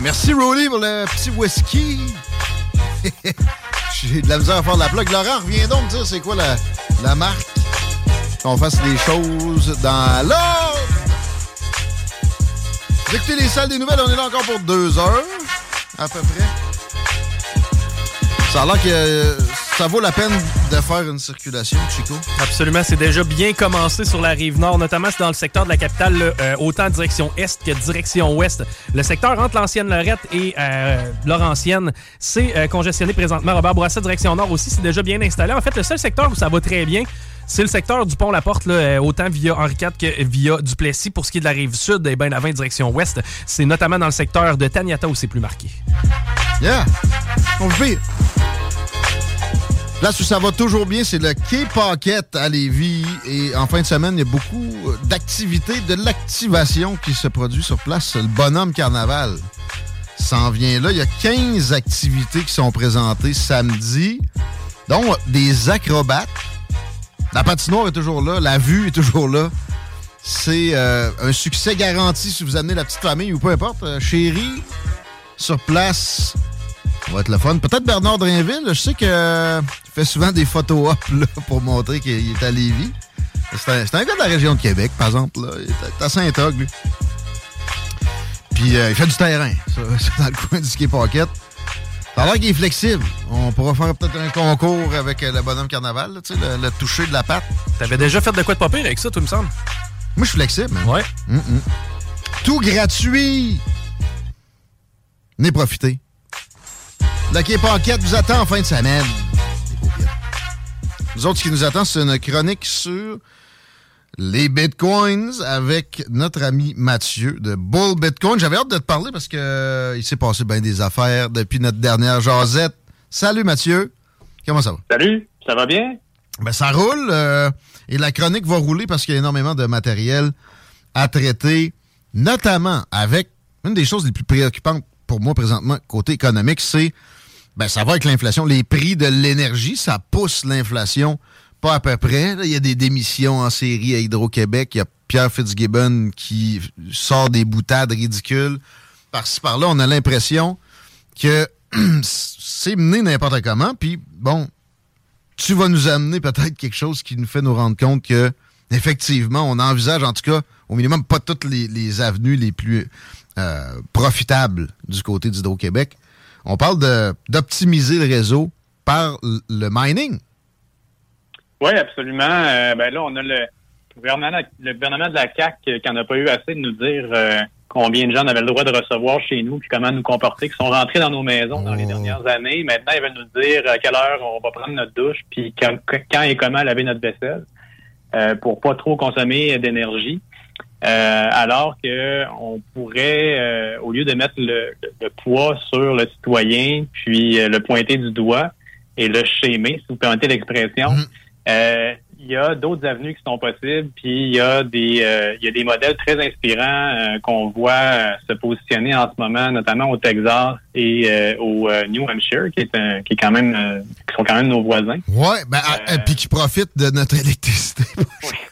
Merci Rolly pour le petit whisky. J'ai de la misère à faire de la plug. Laurent, reviens donc me dire c'est quoi la, la marque. Qu'on fasse les choses dans l'ordre. Écoutez les salles des nouvelles, on est là encore pour deux heures, à peu près. Ça a l'air que ça vaut la peine de faire une circulation, Chico? Absolument, c'est déjà bien commencé sur la rive nord, notamment dans le secteur de la capitale, là, euh, autant direction est que direction ouest. Le secteur entre l'ancienne Lorette et euh, Laurentienne, c'est euh, congestionné présentement. Robert Bourassa, direction nord aussi, c'est déjà bien installé. En fait, le seul secteur où ça va très bien, c'est le secteur du pont La Porte, là, euh, autant via Henri IV que via Duplessis. Pour ce qui est de la rive sud, et bien avant direction ouest, c'est notamment dans le secteur de Taniata où c'est plus marqué. Yeah! On vit. Là où ça va toujours bien, c'est le Quai Paquette à Lévis. Et en fin de semaine, il y a beaucoup d'activités, de l'activation qui se produit sur place. Le bonhomme carnaval s'en vient là. Il y a 15 activités qui sont présentées samedi, dont des acrobates. La patinoire est toujours là, la vue est toujours là. C'est euh, un succès garanti si vous amenez la petite famille ou peu importe. Euh, chérie, sur place, ça va être le fun. Peut-être Bernard Drainville, je sais que euh, il fait souvent des photos up là, pour montrer qu'il est à Lévis. C'est un, gars de la région de Québec, par exemple. Là. Il est à Saint-Og, lui. Puis euh, il fait du terrain, ça, c'est dans le coin du ski pocket. Ça a l'air qu'il est flexible. On pourra faire peut-être un concours avec euh, le bonhomme carnaval, là, tu sais, le, le toucher de la patte. T'avais déjà fait de quoi de pas pire avec ça, tout me semble? Moi, je suis flexible. man. Ouais. Mm-mm. Tout gratuit. Venez profiter. Quai Paquette vous attend en fin de semaine. Nous autres, ce qui nous attend, c'est une chronique sur les bitcoins avec notre ami Mathieu de Bull Bitcoin. J'avais hâte de te parler parce que euh, il s'est passé bien des affaires depuis notre dernière jasette. Salut Mathieu. Comment ça va? Salut, ça va bien? Ben, ça roule euh, et la chronique va rouler parce qu'il y a énormément de matériel à traiter, notamment avec une des choses les plus préoccupantes pour moi présentement côté économique, c'est ben ça va avec l'inflation, les prix de l'énergie, ça pousse l'inflation pas à peu près. Il y a des démissions en série à Hydro-Québec, il y a Pierre Fitzgibbon qui sort des boutades ridicules par-ci par-là. On a l'impression que c'est mené n'importe comment, puis bon, tu vas nous amener peut-être quelque chose qui nous fait nous rendre compte que, effectivement, on envisage, en tout cas, au minimum, pas toutes les, les avenues les plus euh, profitables du côté d'Hydro-Québec. On parle de- d'optimiser le réseau par le mining. Oui, absolument. Euh, ben là, on a le gouvernement, le gouvernement de la CAC qui n'en a pas eu assez de nous dire euh, combien de gens on avait le droit de recevoir chez nous, puis comment nous comporter, qui sont rentrés dans nos maisons dans les dernières années. Maintenant, ils veulent nous dire à quelle heure on va prendre notre douche, puis quand, quand et comment laver notre vaisselle, euh, pour pas trop consommer d'énergie. Euh, alors que on pourrait, euh, au lieu de mettre le, le poids sur le citoyen, puis euh, le pointer du doigt et le schémer, si vous permettez l'expression, euh, il y a d'autres avenues qui sont possibles, puis il y a des euh, il y a des modèles très inspirants euh, qu'on voit se positionner en ce moment, notamment au Texas et euh, au New Hampshire, qui est un- qui est quand même euh, qui sont quand même nos voisins. Ouais, ben, à- puis qui profite de notre électricité.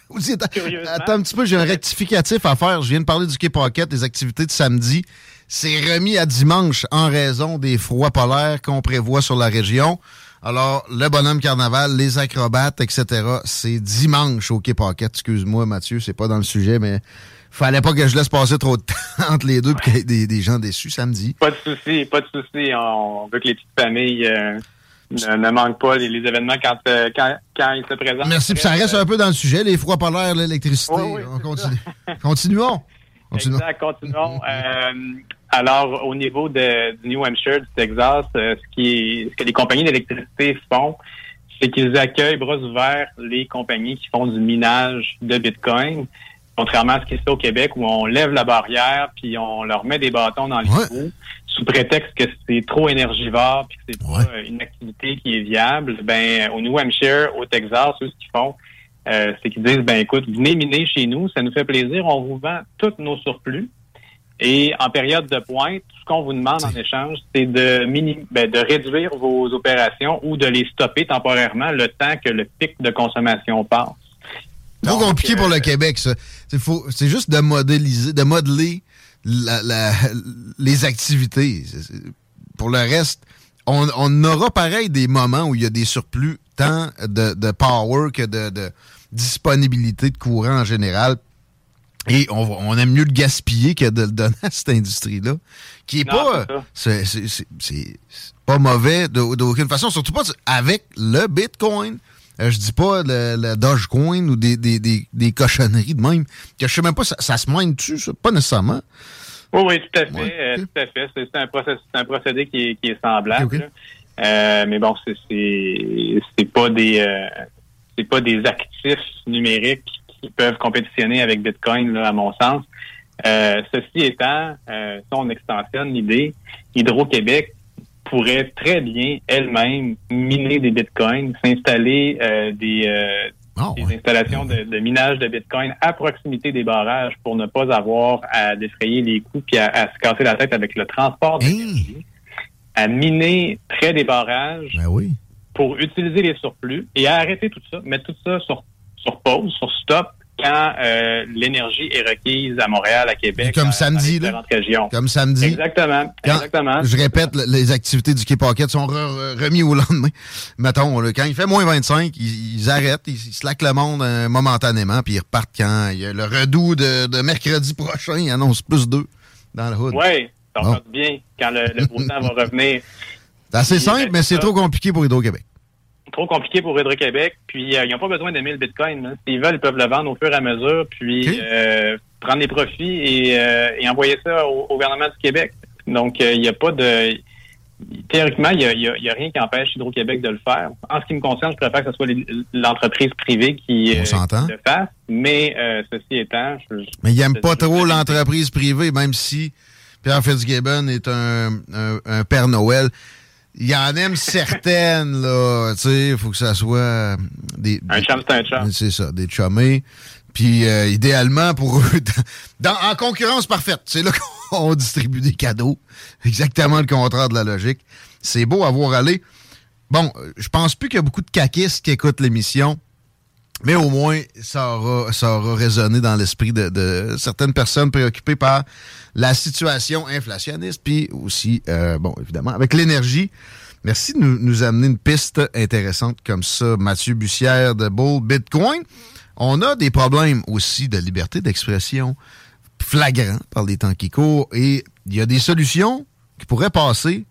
Aussi, attends, attends un petit peu, j'ai un rectificatif à faire. Je viens de parler du Quai Pocket, des activités de samedi. C'est remis à dimanche en raison des froids polaires qu'on prévoit sur la région. Alors, le bonhomme carnaval, les acrobates, etc., c'est dimanche au Quai Pocket. Excuse-moi, Mathieu, c'est pas dans le sujet, mais fallait pas que je laisse passer trop de temps entre les deux et qu'il y ait des, gens déçus samedi. Pas de souci, pas de souci. On veut que les petites familles euh, ne, manquent pas les, événements euh, quand, quand, ils se présentent. Merci. ça reste un peu dans le sujet, les froids polaires, l'électricité. On continue. Continuons. Continuons. Exact, continuons. Euh, alors, au niveau de, du New Hampshire, du Texas, ce, qui ce que les compagnies d'électricité font, c'est qu'ils accueillent bras ouverts les compagnies qui font du minage de Bitcoin. Contrairement à ce qui se fait au Québec où on lève la barrière puis on leur met des bâtons dans les roues sous prétexte que c'est trop énergivore puis que c'est pas une activité qui est viable, ben au New Hampshire, au Texas, eux, ce qu'ils font, euh, c'est qu'ils disent ben écoute, venez miner chez nous, ça nous fait plaisir, on vous vend tous nos surplus. Et en période de pointe, ce qu'on vous demande en échange, c'est de, ben, de réduire vos opérations ou de les stopper temporairement le temps que le pic de consommation passe. Trop compliqué pour le Québec, ça. C'est juste de modéliser, de modeler les activités. Pour le reste, on, aura pareil des moments où il y a des surplus tant de, power que de, disponibilité de courant en général. Et on, aime mieux le gaspiller que de le donner à cette industrie-là, qui est pas, c'est pas mauvais d'aucune façon, surtout pas avec le Bitcoin. Euh, je dis pas le, Dogecoin ou des, des, des, cochonneries de même. Que je sais même pas, ça, ça se mine dessus, ça? Pas nécessairement. Oui, oui, tout à fait. Euh, tout à fait. C'est un, procédé, un procédé qui est, qui est semblable. Euh, mais bon, c'est pas des c'est pas des actifs numériques qui peuvent compétitionner avec Bitcoin, là, à mon sens. ceci étant, si on extensionne l'idée, Hydro-Québec pourrait très bien elle-même miner des bitcoins, s'installer euh, des, installations de, minage de bitcoin à proximité des barrages pour ne pas avoir à défrayer les coûts puis à, se casser la tête avec le transport d'énergie, à miner près des barrages ben pour utiliser les surplus et à arrêter tout ça, mettre tout ça sur, sur pause, sur stop quand euh, l'énergie est requise à Montréal, à Québec, comme samedi, là. Comme samedi. Exactement. exactement. Je répète, les activités du Quai Pocket sont remis au lendemain. Mettons, quand il fait moins 25, ils, arrêtent, ils, slackent le monde euh, momentanément, puis ils repartent quand il y a le redout de, mercredi prochain, ils annoncent plus deux dans le hood. Oui, ça va bien quand le, beau temps va revenir. C'est assez simple, mais c'est trop compliqué pour Hydro-Québec trop compliqué pour Hydro-Québec. Puis, euh, ils n'ont pas besoin d'aimer le Bitcoin. Hein. S'ils veulent, ils peuvent le vendre au fur et à mesure, puis euh, prendre les profits et, euh, et envoyer ça au, gouvernement du Québec. Donc, il n'y a pas de... Théoriquement, il n'y a, a, rien qui empêche Hydro-Québec de le faire. En ce qui me concerne, je préfère que ce soit l'entreprise privée qui le fasse. Mais ceci étant... Je, mais il n'aime pas trop l'entreprise privée, même si Pierre Fitzgibbon est un, un, un Père Noël il y en aime certaines, là. Tu sais, il faut que ça soit euh, des. Un chum, c'est un chum. C'est ça, des chummés. Puis, euh, idéalement, pour eux, dans, en concurrence parfaite. C'est là qu'on distribue des cadeaux. Exactement le contraire de la logique. C'est beau à voir aller. Bon, je pense plus qu'il y a beaucoup de caquistes qui écoutent l'émission. Mais au moins, ça aura, ça aura résonné dans l'esprit de, de, certaines personnes préoccupées par la situation inflationniste, puis aussi, euh, bon, évidemment, avec l'énergie. Merci de nous, nous, amener une piste intéressante comme ça, Mathieu Bussière de Bull Bitcoin. On a des problèmes aussi de liberté d'expression flagrants par les temps qui courent et il y a des solutions qui pourraient passer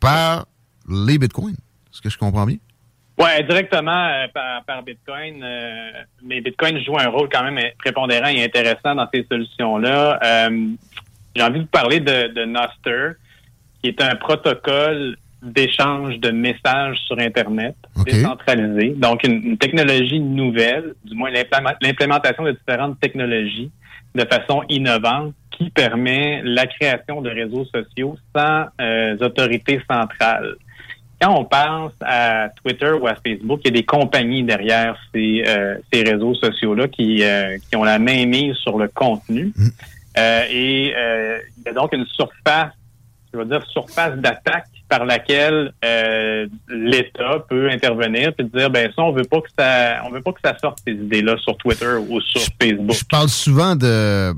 par les bitcoins. Est-ce que je comprends bien? Oui, directement euh, par, Bitcoin. Euh, mais Bitcoin joue un rôle quand même prépondérant et intéressant dans ces solutions-là. Euh, j'ai envie de parler de, de Noster, qui est un protocole d'échange de messages sur Internet décentralisé. Donc, une, technologie nouvelle, du moins l'implémentation de différentes technologies de façon innovante qui permet la création de réseaux sociaux sans euh, autorité centrale quand on pense à Twitter ou à Facebook, il y a des compagnies derrière ces, euh, ces réseaux sociaux-là qui, euh, qui ont la main mise sur le contenu. Mm. Euh, et il y a donc une surface, je veux dire, surface d'attaque par laquelle l'État peut intervenir et dire ben ça on veut pas que ça on veut pas que ça sorte ces idées-là sur Twitter ou sur Facebook. Je parle souvent de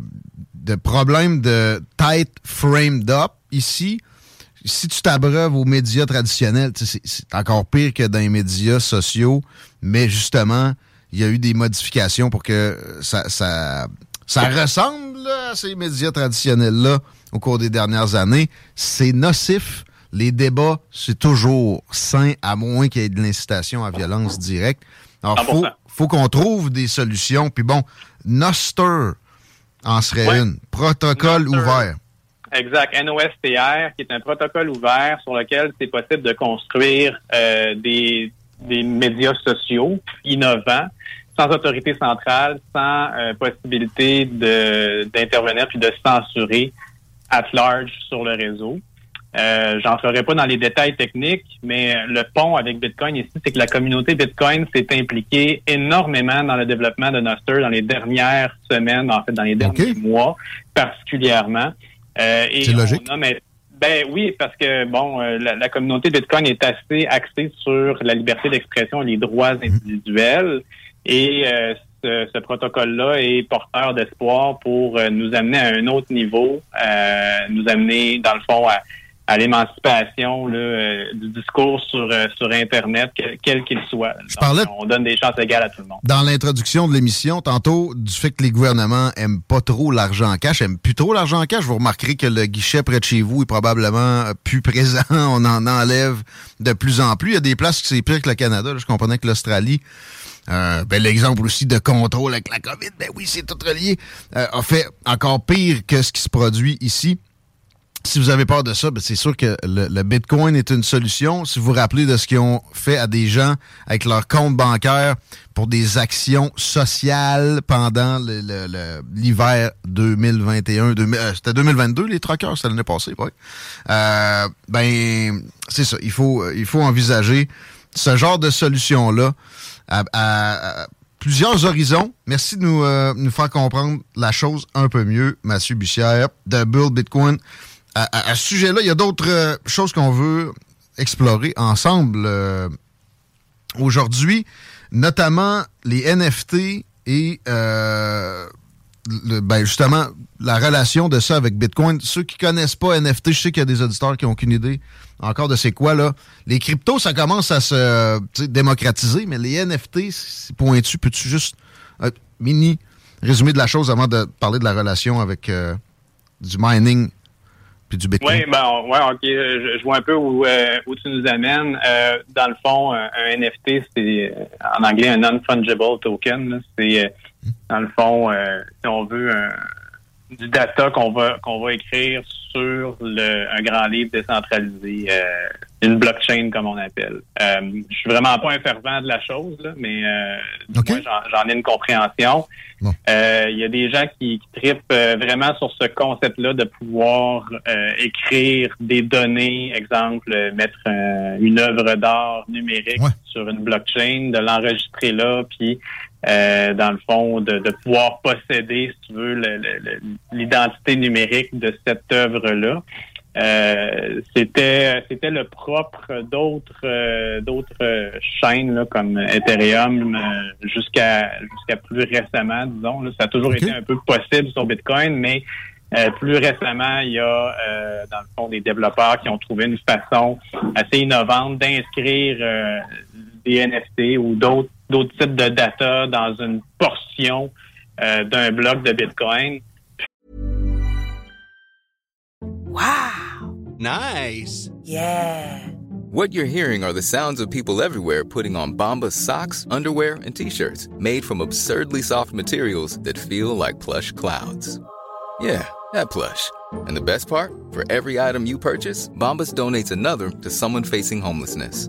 de problèmes de tight framed up ici si tu t'abreuves aux médias traditionnels, c'est encore pire que dans les médias sociaux, mais justement, il y a eu des modifications pour que ça, ça, ça ressemble à ces médias traditionnels-là au cours des dernières années. C'est nocif. Les débats, c'est toujours sain, à moins qu'il y ait de l'incitation à violence directe. Alors, il faut, faut qu'on trouve des solutions. Puis bon, Noster en serait une. Protocole ouvert. Exact. NOSTR, qui est un protocole ouvert sur lequel c'est possible de construire euh, des, des médias sociaux innovants, sans autorité centrale, sans euh, possibilité de d'intervenir puis de censurer at large sur le réseau. Euh, J'entrerai pas dans les détails techniques, mais le pont avec Bitcoin ici, c'est que la communauté Bitcoin s'est impliquée énormément dans le développement de Noster dans les dernières semaines, en fait dans les derniers mois particulièrement. Euh, c'est logique. ben oui, parce que bon, euh, la, communauté Bitcoin est assez axée sur la liberté d'expression et les droits mhm. individuels. Et euh, ce, protocole-là est porteur d'espoir pour nous amener à un autre niveau, nous amener, dans le fond, à, à l'émancipation euh, du discours sur, euh, sur Internet, quel qu'il soit. on donne des chances égales à tout le monde. Dans l'introduction de l'émission, tantôt, du fait que les gouvernements aiment pas trop l'argent en cash, aiment plus trop l'argent en cash, vous remarquerez que le guichet près de chez vous est probablement plus présent. On en enlève de plus en plus. Il y a des places qui c'est pire que le Canada. Je comprenais que l'Australie... Euh, ben, l'exemple aussi de contrôle avec la COVID, ben oui, c'est tout relié, a fait encore pire que ce qui se produit ici si vous avez peur de ça, ben, c'est sûr que le, Bitcoin est une solution. Si vous vous rappelez de ce qu'ils ont fait à des gens avec leur compte bancaire pour des actions sociales pendant l'hiver 2021, euh, c'était 2022 les truckers, c'était l'année passée, oui. Euh, ben c'est ça, il faut il faut envisager ce genre de solution là à, plusieurs horizons. Merci de nous, euh, nous faire comprendre la chose un peu mieux, Mathieu Bussière, de Bull Bitcoin à, ce sujet-là, il y a d'autres euh, choses qu'on veut explorer ensemble euh, aujourd'hui, notamment les NFT et euh, ben justement la relation de ça avec Bitcoin. Ceux qui connaissent pas NFT, je sais qu'il y a des auditeurs qui n'ont aucune idée encore de c'est quoi là. Les cryptos, ça commence à se démocratiser, mais les NFT, c'est pointu. Peux-tu juste un mini résumé de la chose avant de parler de la relation avec du mining? Oui, ben, ouais, OK. Je, vois un peu où, euh, où tu nous amènes. Euh, dans le fond, un, NFT, c'est euh, en anglais un non-fungible token. C'est, dans le fond, si on veut, du data qu'on va qu'on va écrire sur le, un grand livre décentralisé, une blockchain comme on appelle. je suis vraiment pas un fervent de la chose, mais moi, j'en, ai une compréhension. Euh, il y a des gens qui, qui tripent euh, vraiment sur ce concept-là de pouvoir euh, écrire des données, exemple, mettre une œuvre d'art numérique sur une blockchain, de l'enregistrer là, puis dans le fond, de, de, pouvoir posséder, si tu veux, l'identité numérique de cette œuvre-là. Euh, c'était c'était le propre d'autres euh, d'autres chaînes comme Ethereum euh, jusqu'à jusqu'à plus récemment disons ça a toujours été un peu possible sur Bitcoin mais plus récemment il y a dans le fond des développeurs qui ont trouvé une façon assez innovante d'inscrire des NFT ou d'autres d'autres types de data dans une portion euh, d'un bloc de Bitcoin Wow. Nice. Yeah. What you're hearing are the sounds of people everywhere putting on Bombas socks, underwear, and t-shirts made from absurdly soft materials that feel like plush clouds. Yeah, that plush. And the best part? For every item you purchase, Bombas donates another to someone facing homelessness.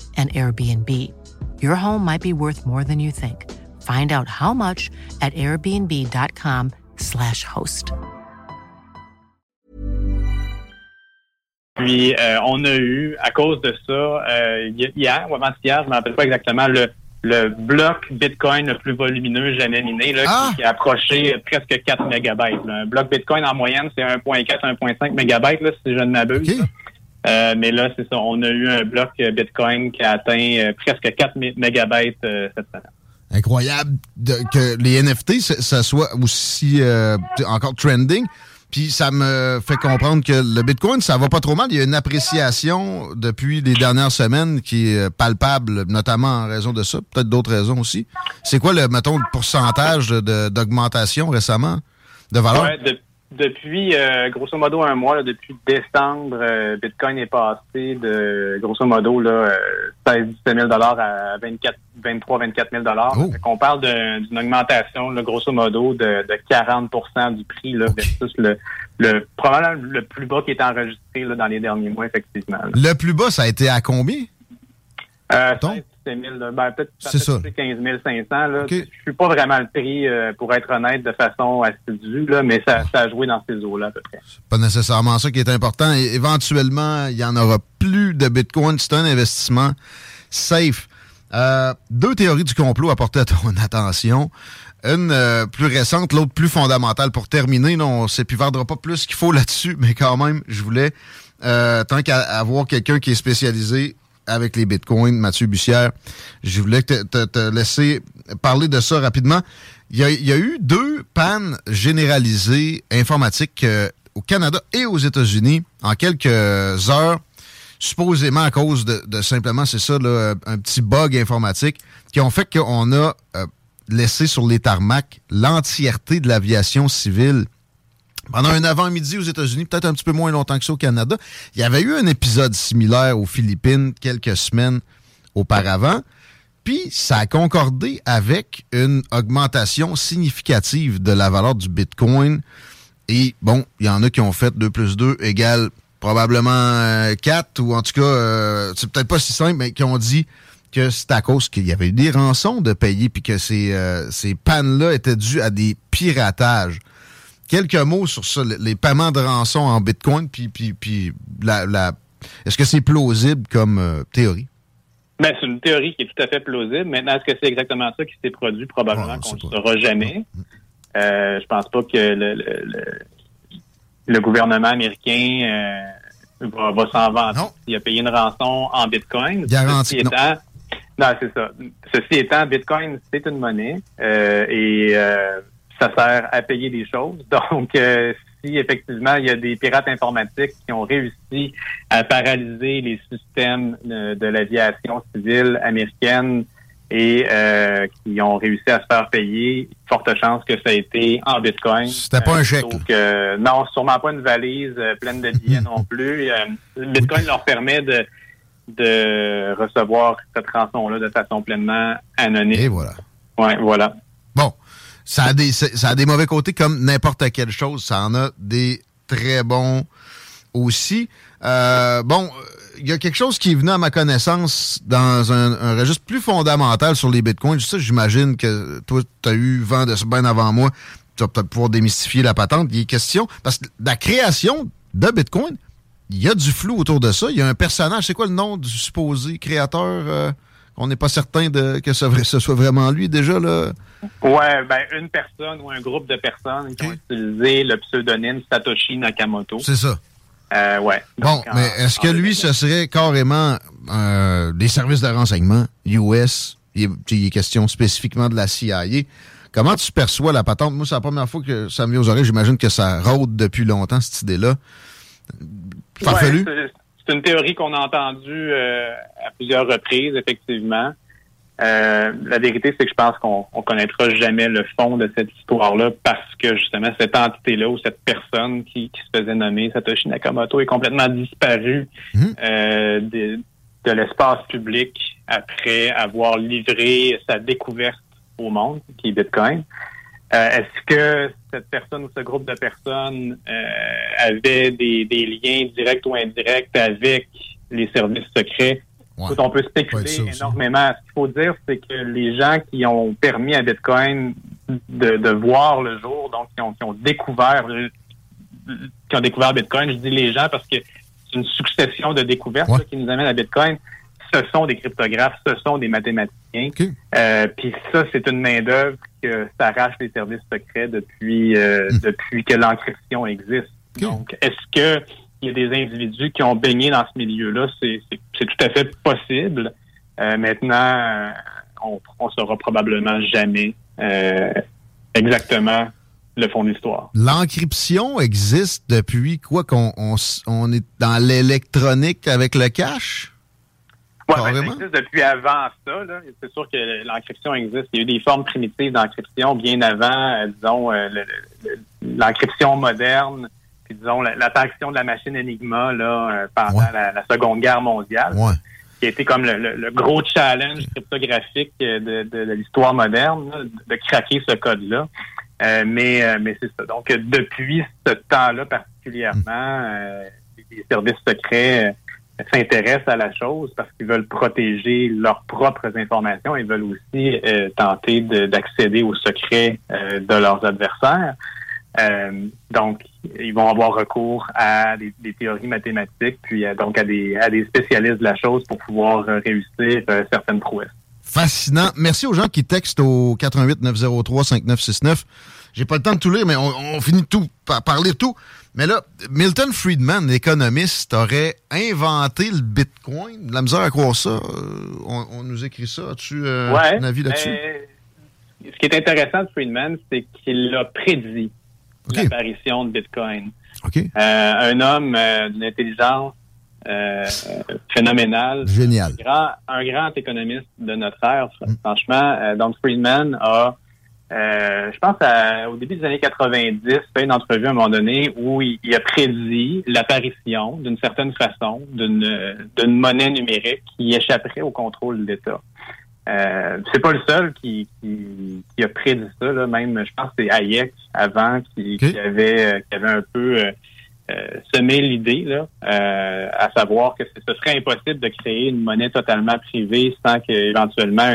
an Airbnb. Your home might be worth more than you think. Find out how much at airbnb.com/slash host. Puis, euh, on a eu, à cause de ça, euh, hier ou avant-hier, je ne me rappelle pas exactement, le, le bloc Bitcoin le plus volumineux jamais miné, là, Ah! qui, qui a approché presque 4 mégabytes. là. Un bloc Bitcoin, en moyenne, c'est 1.4, 1.5 mégabytes, là, si je ne m'abuse. OK. Euh, mais là, c'est ça. On a eu un bloc Bitcoin qui a atteint euh, presque 4 mé- mégabytes euh, cette semaine. Incroyable de- que les NFT, ça, soit aussi euh, encore trending. Puis ça me fait comprendre que le Bitcoin, ça va pas trop mal. Il y a une appréciation depuis les dernières semaines qui est palpable, notamment en raison de ça. Peut-être d'autres raisons aussi. C'est quoi le, mettons, le pourcentage d'augmentation récemment de valeur? Ouais, de- depuis, euh, grosso modo, un mois, là, depuis décembre, euh, Bitcoin est passé de, grosso modo, là, euh, 16 17 000 à 24, 23 24 000 Oh. Qu'on parle d'une augmentation, là, grosso modo, de, de 40 du prix là, Ok. versus le, le probablement le plus bas qui est enregistré là, dans les derniers mois, effectivement. là. Le plus bas, ça a été à combien? Euh, Donc? 16 17 000, là, ben, peut-être C'est ça. peut-être 15 500. Là. Ok. Je suis pas vraiment le prix, euh, pour être honnête, de façon assidue, là, mais ça, ça a joué dans ces eaux-là à peu près. pas nécessairement ça qui est important. Éventuellement, il y en aura plus de Bitcoin. C'est un investissement safe. Euh, deux théories du complot à porter à ton attention. Une euh, plus récente, l'autre plus fondamentale. Pour terminer, là, on ne s'épivardera pas plus qu'il faut là-dessus, mais quand même, je voulais, euh, tant qu'à avoir quelqu'un qui est spécialisé avec les bitcoins, Mathieu Bussière, je voulais te, te- te laisser parler de ça rapidement. Il y a, il y a eu deux pannes généralisées informatiques euh, au Canada et aux États-Unis en quelques heures, supposément à cause de, de simplement, c'est ça, là, un petit bug informatique qui ont fait qu'on a euh, laissé sur les tarmacs l'entièreté de l'aviation civile pendant un avant-midi aux États-Unis, peut-être un petit peu moins longtemps que ça au Canada, il y avait eu un épisode similaire aux Philippines quelques semaines auparavant. Puis ça a concordé avec une augmentation significative de la valeur du Bitcoin. Et bon, il y en a qui ont fait 2 plus 2 égale probablement euh, 4, ou en tout cas, euh, c'est peut-être pas si simple, mais qui ont dit que c'est à cause qu'il y avait eu des rançons de payer, puis que ces, euh, ces pannes-là étaient dues à des piratages quelques mots sur ça, le- les paiements de rançon en Bitcoin, puis, puis, puis la, la- est-ce que c'est plausible comme euh, théorie? Ben, c'est une théorie qui est tout à fait plausible. Maintenant, est-ce que c'est exactement ça qui s'est produit? Probablement Ouais, qu'on ne le saura jamais. Euh, je pense pas que le, le, le- le gouvernement américain euh, va, va s'en vanter. Il a payé une rançon en Bitcoin. Garanti Ceci non. étant, non, c'est ça. Ceci étant, Bitcoin, c'est une monnaie euh, et ça sert à payer des choses. Donc, euh, si effectivement il y a des pirates informatiques qui ont réussi à paralyser les systèmes euh, de l'aviation civile américaine et euh, qui ont réussi à se faire payer, forte chance que ça a été en Bitcoin. C'était pas un chèque, que- non, sûrement pas une valise pleine de billets non plus. Bitcoin leur permet de de recevoir cette rançon-là de façon pleinement anonyme. Et voilà. Ouais, voilà. Bon, ça a des, ça a des mauvais côtés comme n'importe quelle chose. Ça en a des très bons aussi. Euh, bon, il y a quelque chose qui est venu à ma connaissance dans un, un registre plus fondamental sur les bitcoins. Ça, j'imagine que toi, tu as eu vent de ça bien avant moi. Tu vas peut-être pouvoir démystifier la patente. Il est question, parce que la création de bitcoin, il y a du flou autour de ça. Il y a un personnage. C'est quoi le nom du supposé créateur? euh, on n'est pas certain de, que ce, ce soit vraiment lui déjà, là. Ouais, ben une personne ou un groupe de personnes qui ont utilisé le pseudonyme Satoshi Nakamoto. C'est ça. Euh, ouais. Bon, en- mais est-ce que lui, 2009. ce serait carrément euh, des services de renseignement US? Il est, il est question spécifiquement de la CIA. Comment tu perçois la patente? Moi, c'est la première fois que ça me vient aux oreilles. J'imagine que ça rôde depuis longtemps, cette idée-là. Farfelu? Ouais, c'est- une théorie qu'on a entendue euh, à plusieurs reprises, effectivement. Euh, la vérité, c'est que je pense qu'on on connaîtra jamais le fond de cette histoire-là parce que justement cette entité-là ou cette personne qui, qui se faisait nommer Satoshi Nakamoto est complètement disparue Mhm. euh, de, de l'espace public après avoir livré sa découverte au monde, qui est Bitcoin. Euh, Est-ce que cette personne ou ce groupe de personnes euh, avait des, des liens directs ou indirects avec les services secrets? on peut spéculer énormément. Ce qu'il faut dire, c'est que les gens qui ont permis à Bitcoin de, voir le jour, donc qui ont, découvert qui ont découvert Bitcoin, je dis les gens parce que c'est une succession de découvertes qui nous amène à Bitcoin. Ce sont des cryptographes, ce sont des mathématiciens. Euh, puis ça, c'est une main-d'œuvre que s'arrache les services secrets depuis euh, hmm. depuis que l'encryption existe. Donc, est-ce que il y a des individus qui ont baigné dans ce milieu-là, c'est tout à fait possible. Euh, maintenant, on ne saura probablement jamais exactement le fond de l'histoire. L'encryption existe depuis quoi qu'on on, est dans l'électronique avec le cash? Oui, ben, ça existe depuis avant ça. C'est sûr que l'encryption existe. Il y a eu des formes primitives d'encryption bien avant, euh, disons, l'encryption moderne disons, l'attraction de la machine Enigma là, euh, pendant la, Seconde Guerre mondiale, qui a été comme le, gros challenge cryptographique de, l'histoire moderne, de craquer ce code-là. Euh, mais euh, mais c'est ça. Donc, depuis ce temps-là particulièrement, les services secrets s'intéressent à la chose parce qu'ils veulent protéger leurs propres informations. Ils veulent aussi tenter d'accéder aux secrets de leurs adversaires. Euh, donc, ils vont avoir recours à des, théories mathématiques, puis euh, donc à des, à des spécialistes de la chose pour pouvoir euh, réussir certaines prouesses. Fascinant. Merci aux gens qui textent au 88 903 5969. J'ai pas le temps de tout lire, mais on, finit tout par, parler tout. Mais là, Milton Friedman, l'économiste, aurait inventé le Bitcoin. La misère à croire ça. on, nous écrit ça. As-tu un avis là-dessus? ce qui est intéressant de Friedman, c'est qu'il a prédit l'apparition de Bitcoin. Euh, un homme euh, d'une intelligence euh, phénoménale. Génial. Un grand, économiste de notre ère, mm. franchement. donc, Friedman a, je pense, au début des années 90, fait une entrevue à un moment donné où il, a prédit l'apparition, d'une certaine façon, d'une monnaie numérique qui échapperait au contrôle de l'État. Euh, c'est pas le seul qui, qui, qui, a prédit ça. Là. Même, je pense que c'est Hayek avant qui, qui, avait, euh, qui avait un peu euh, euh semé l'idée, là, euh, à savoir que ce serait impossible de créer une monnaie totalement privée sans qu'éventuellement,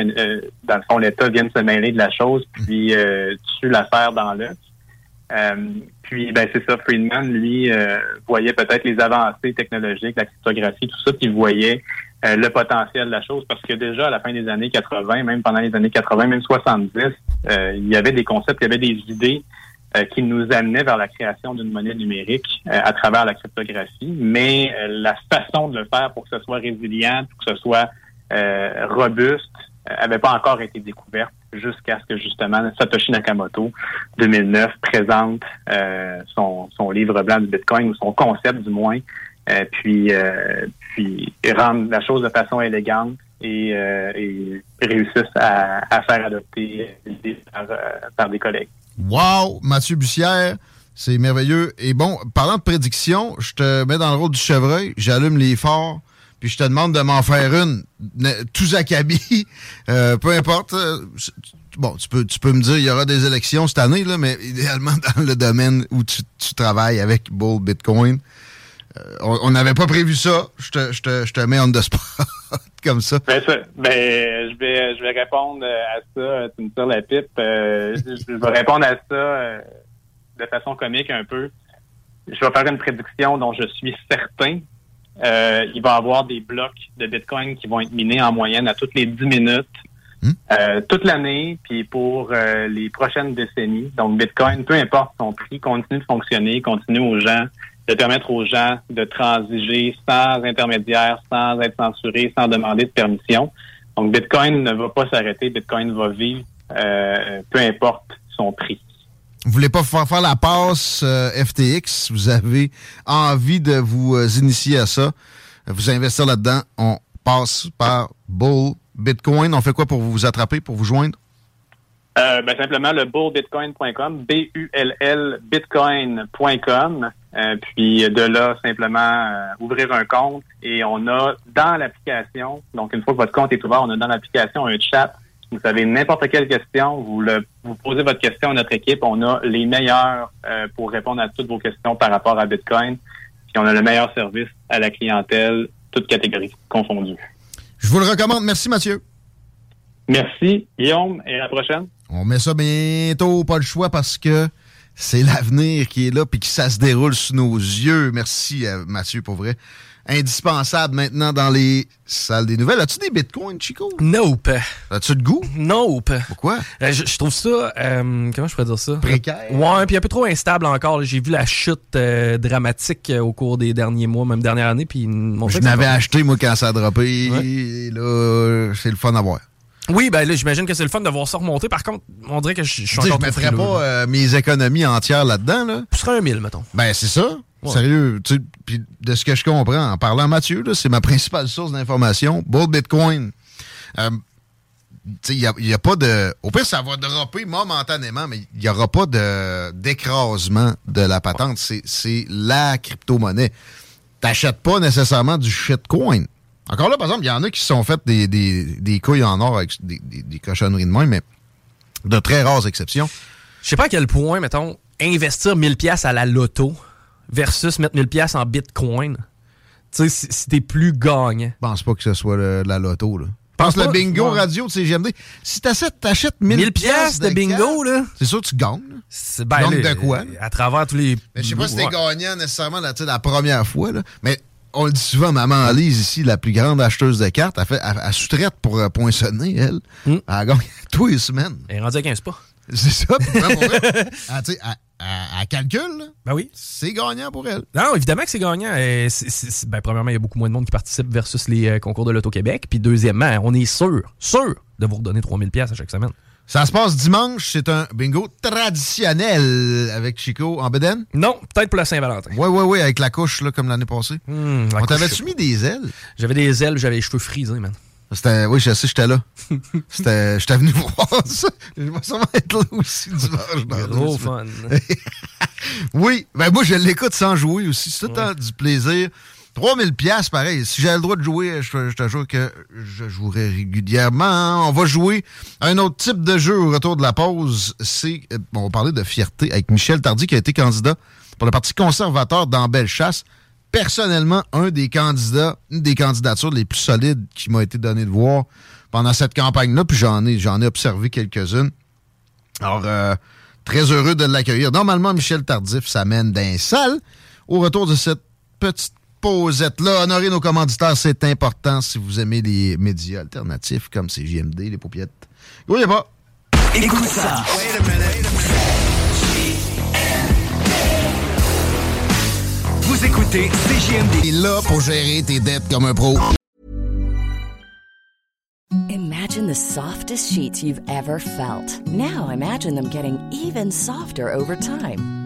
dans le fond, l'État vienne se mêler de la chose puis tue l'affaire dans l'œuf. puis, ben c'est ça, Friedman, lui, voyait peut-être les avancées technologiques, la cryptographie, tout ça, puis voyait euh, le potentiel de la chose parce que déjà à la fin des années 80, même pendant les années 80, même 70, euh, il y avait des concepts, il y avait des idées euh, qui nous amenaient vers la création d'une monnaie numérique à travers la cryptographie, mais la façon de le faire pour que ce soit résilient, pour que ce soit robuste, avait pas encore été découverte jusqu'à ce que justement Satoshi Nakamoto 2009 présente son, son livre blanc du Bitcoin ou son concept du moins euh, puis, euh, puis rendre la chose de façon élégante et, euh, et à, à, faire adopter par, par des collègues. Wow! Mathieu Bussière, c'est merveilleux. Et bon, parlant de prédiction, je te mets dans le rôle du chevreuil, j'allume les phares, puis je te demande de m'en faire une, tous acabis, euh, peu importe. Bon, tu peux, tu peux me dire, il y aura des élections cette année, là, mais idéalement dans le domaine où tu, tu travailles avec Bull Bitcoin. Euh, on n'avait pas prévu ça. Je te, je te, je te mets en the spot comme ça. Ben, ben, je, vais, je vais répondre à ça. Tu me tires la pipe. Euh, je vais répondre à ça euh, de façon comique un peu. Je vais faire une prédiction dont je suis certain. il va y avoir des blocs de Bitcoin qui vont être minés en moyenne à toutes les 10 minutes. Hmm? toute l'année, puis pour les prochaines décennies. Donc, Bitcoin, peu importe son prix, continue de fonctionner, continue aux gens de permettre aux gens de transiger sans intermédiaire, sans être censuré, sans demander de permission. Donc, Bitcoin ne va pas s'arrêter. Bitcoin va vivre, euh, peu importe son prix. Vous voulez pas faire, la passe euh, FTX, vous avez envie de vous euh, initier à ça, vous investir là-dedans, on passe par Bull Bitcoin. On fait quoi pour vous attraper, pour vous joindre? Euh, ben, simplement le bullbitcoin.com, B-U-L-L bitcoin.com. Euh, puis de là, simplement euh, ouvrir un compte et on a dans l'application, donc une fois que votre compte est ouvert, on a dans l'application un chat. Vous avez n'importe quelle question, vous, le, vous posez votre question à notre équipe. On a les meilleurs pour répondre à toutes vos questions par rapport à Bitcoin. Puis on a le meilleur service à la clientèle, toutes catégories confondues. Je vous le recommande. Merci, Mathieu. Merci, Guillaume, et à la prochaine. On met ça bientôt, pas le choix, parce que c'est l'avenir qui est là puis que ça se déroule sous nos yeux. Merci, Mathieu, pour vrai indispensable maintenant dans les salles des nouvelles. As-tu des bitcoins, Chico? Nope. As-tu de goût? Nope. Pourquoi? Euh, je, trouve ça, euh, comment je pourrais dire ça? Précaire. Ouais, puis un peu trop instable encore. J'ai vu la chute euh, dramatique au cours des derniers mois, même dernière année. Puis je n'avais acheté, moi, quand ça a droppé. Et là, c'est le fun à voir. Oui, ben là, j'imagine que c'est le fun de voir ça remonter. Par contre, on dirait que je, suis encore. Je mettrais pas mes économies entières là-dedans. Là. Ce serait un mille, mettons. Ben, c'est ça. Sérieux, puis de ce que je comprends, en parlant à Mathieu, c'est ma principale source d'information. Bull Bitcoin. Euh, il n'y a, pas de. Au pire, ça va dropper momentanément, mais il n'y aura pas d'écrasement de, la patente. C'est la crypto-monnaie. T'achètes pas nécessairement du shitcoin. Encore là, par exemple, il y en a qui se sont fait des, des, couilles en or avec des, des, cochonneries de main, mais de très rares exceptions. Je sais pas à quel point, mettons, investir 1000$ à la loto versus mettre 1000$ en bitcoin, tu sais, si, t'es plus gagnant. Je pense pas que ce soit la loto, là. Pense le bingo radio de CGMD. Si t'achètes, t'achètes 1000 1000 pièces de, bingo, là. C'est sûr que tu gagnes. C'est ben, de quoi? À travers tous les. Mais je sais pas si t'es gagnant nécessairement la, la première fois, là. Mais on le dit souvent, maman Lise, ici, la plus grande acheteuse de cartes, elle, fait, elle, sous-traite pour euh, poinçonner, elle. Mm. Elle gagne tous les semaines. Elle est rendue à 15 pas. C'est ça. Pour elle, elle, à, calcul, ben oui. c'est gagnant pour elle. Non, évidemment que c'est gagnant. ben, premièrement, il y a beaucoup moins de monde qui participe versus les euh, concours de l'Auto-Québec. Puis deuxièmement, on est sûr, sûr de vous redonner 3000 pièces à chaque semaine. Ça se passe dimanche, c'est un bingo traditionnel avec Chico en Beden? Non, peut-être pour la Saint-Valentin. Oui, oui, oui, avec la couche là, comme l'année passée. Hmm, on t'avait-tu mis des ailes? J'avais des ailes, j'avais les cheveux frisés, man. Oui, je sais, j'étais là. J'étais venu voir ça. Je vais sûrement être là aussi dimanche. Dans Gros fun. oui, ben moi, je l'écoute sans jouer aussi. C'est tout le temps du plaisir. 3000 pièces pareil. Si j'avais le droit de jouer, je, te jure que je jouerais régulièrement. On va jouer un autre type de jeu au retour de la pause. C'est, euh, on va parler de fierté avec Michel Tardy qui a été candidat pour le Parti conservateur dans Bellechasse personnellement un des candidats, une des candidatures les plus solides qui m'a été donné de voir pendant cette campagne-là, puis j'en ai, j'en ai observé quelques-unes. Alors, euh, très heureux de l'accueillir. Normalement, Michel Tardif s'amène d'un salle. Au retour de cette petite pausette-là, honorer nos commanditaires, c'est important si vous aimez les médias alternatifs comme CJMD, les paupiettes. Voyez pas. Écoute ça. Vous écoutez CGMD. est là pour gérer tes dettes comme un pro. Imagine the softest sheets you've ever felt. Now imagine them getting even softer over time.